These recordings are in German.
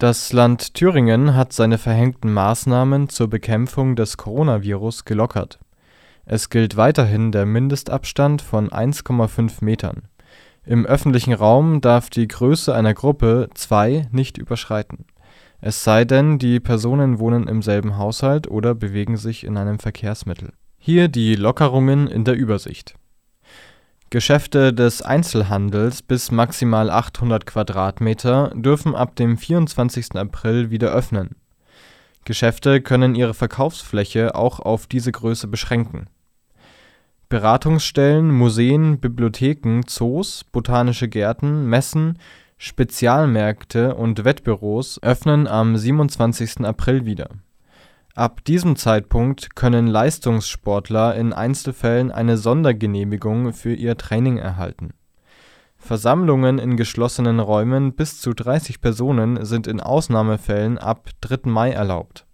Das Land Thüringen hat seine verhängten Maßnahmen zur Bekämpfung des Coronavirus gelockert. Es gilt weiterhin der Mindestabstand von 1,5 Metern. Im öffentlichen Raum darf die Größe einer Gruppe zwei nicht überschreiten. Es sei denn, die Personen wohnen im selben Haushalt oder bewegen sich in einem Verkehrsmittel. Hier die Lockerungen in der Übersicht Geschäfte des Einzelhandels bis maximal 800 Quadratmeter dürfen ab dem 24. April wieder öffnen. Geschäfte können ihre Verkaufsfläche auch auf diese Größe beschränken. Beratungsstellen, Museen, Bibliotheken, Zoos, Botanische Gärten, Messen, Spezialmärkte und Wettbüros öffnen am 27. April wieder Ab diesem Zeitpunkt können Leistungssportler in Einzelfällen eine Sondergenehmigung für ihr Training erhalten. Versammlungen in geschlossenen Räumen bis zu 30 Personen sind in Ausnahmefällen ab 3. Mai erlaubt.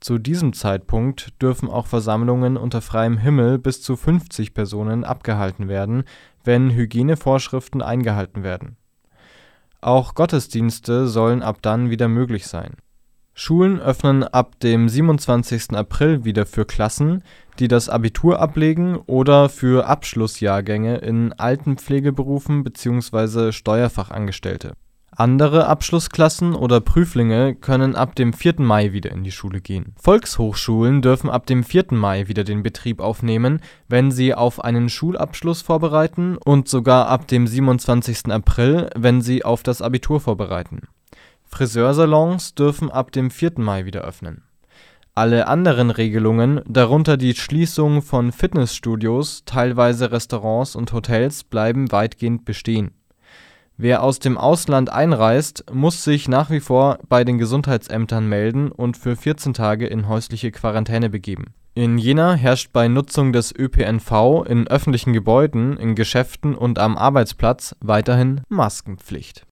Zu diesem Zeitpunkt dürfen auch Versammlungen unter freiem Himmel bis zu 50 Personen abgehalten werden, wenn Hygienevorschriften eingehalten werden. Auch Gottesdienste sollen ab dann wieder möglich sein Schulen öffnen ab dem 27. April wieder für Klassen, die das Abitur ablegen oder für Abschlussjahrgänge in Altenpflegeberufen bzw. Steuerfachangestellte. Andere Abschlussklassen oder Prüflinge können ab dem 4. Mai wieder in die Schule gehen. Volkshochschulen dürfen ab dem 4. Mai wieder den Betrieb aufnehmen, wenn sie auf einen Schulabschluss vorbereiten und sogar ab dem 27. April, wenn sie auf das Abitur vorbereiten Friseursalons dürfen ab dem 4. Mai wieder öffnen. Alle anderen Regelungen, darunter die Schließung von Fitnessstudios, teilweise Restaurants und Hotels, bleiben weitgehend bestehen. Wer aus dem Ausland einreist, muss sich nach wie vor bei den Gesundheitsämtern melden und für 14 Tage in häusliche Quarantäne begeben. In Jena herrscht bei Nutzung des ÖPNV in öffentlichen Gebäuden, in Geschäften und am Arbeitsplatz weiterhin Maskenpflicht